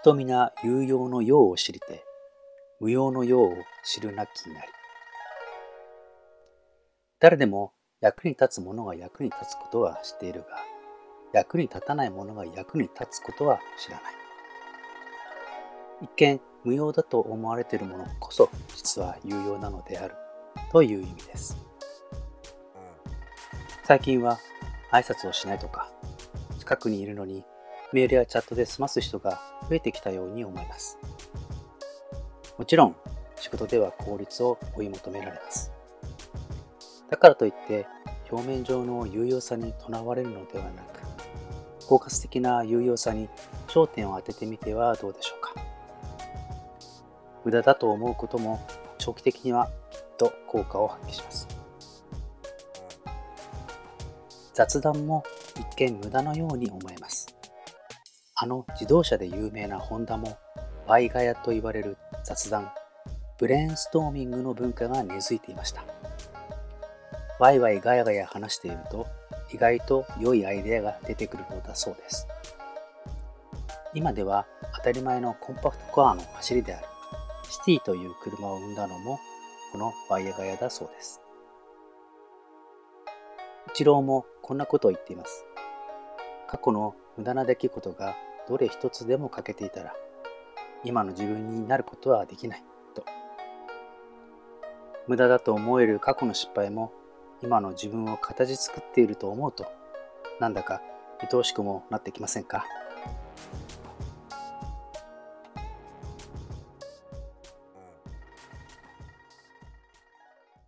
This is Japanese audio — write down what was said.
人皆有用の用を知りて、無用の用を知るなきになり。誰でも役に立つものが役に立つことは知っているが、役に立たないものが役に立つことは知らない。一見無用だと思われているものこそ実は有用なのであるという意味です。最近は挨拶をしないとか、近くにいるのにメールやチャットで済ます人が増えてきたように思います。もちろん仕事では効率を追い求められます。だからといって表面上の有用さにとらわれるのではなく、包括的な有用さに焦点を当ててみてはどうでしょうか。無駄だと思うことも長期的にはきっと効果を発揮します。雑談も一見無駄のように思えます。あの自動車で有名なホンダもワイガヤと言われる雑談、ブレーンストーミングの文化が根付いていました。ワイワイガヤガヤ話していると意外と良いアイデアが出てくるのだそうです。今では当たり前のコンパクトカーの走りであるシティという車を生んだのもこのワイヤガヤだそうです。イチローもこんなことを言っています。過去の無駄な出来事がどれ一つでも欠けていたら今の自分になることはできないと。無駄だと思える過去の失敗も今の自分を形作っていると思うとなんだか愛おしくもなってきませんか？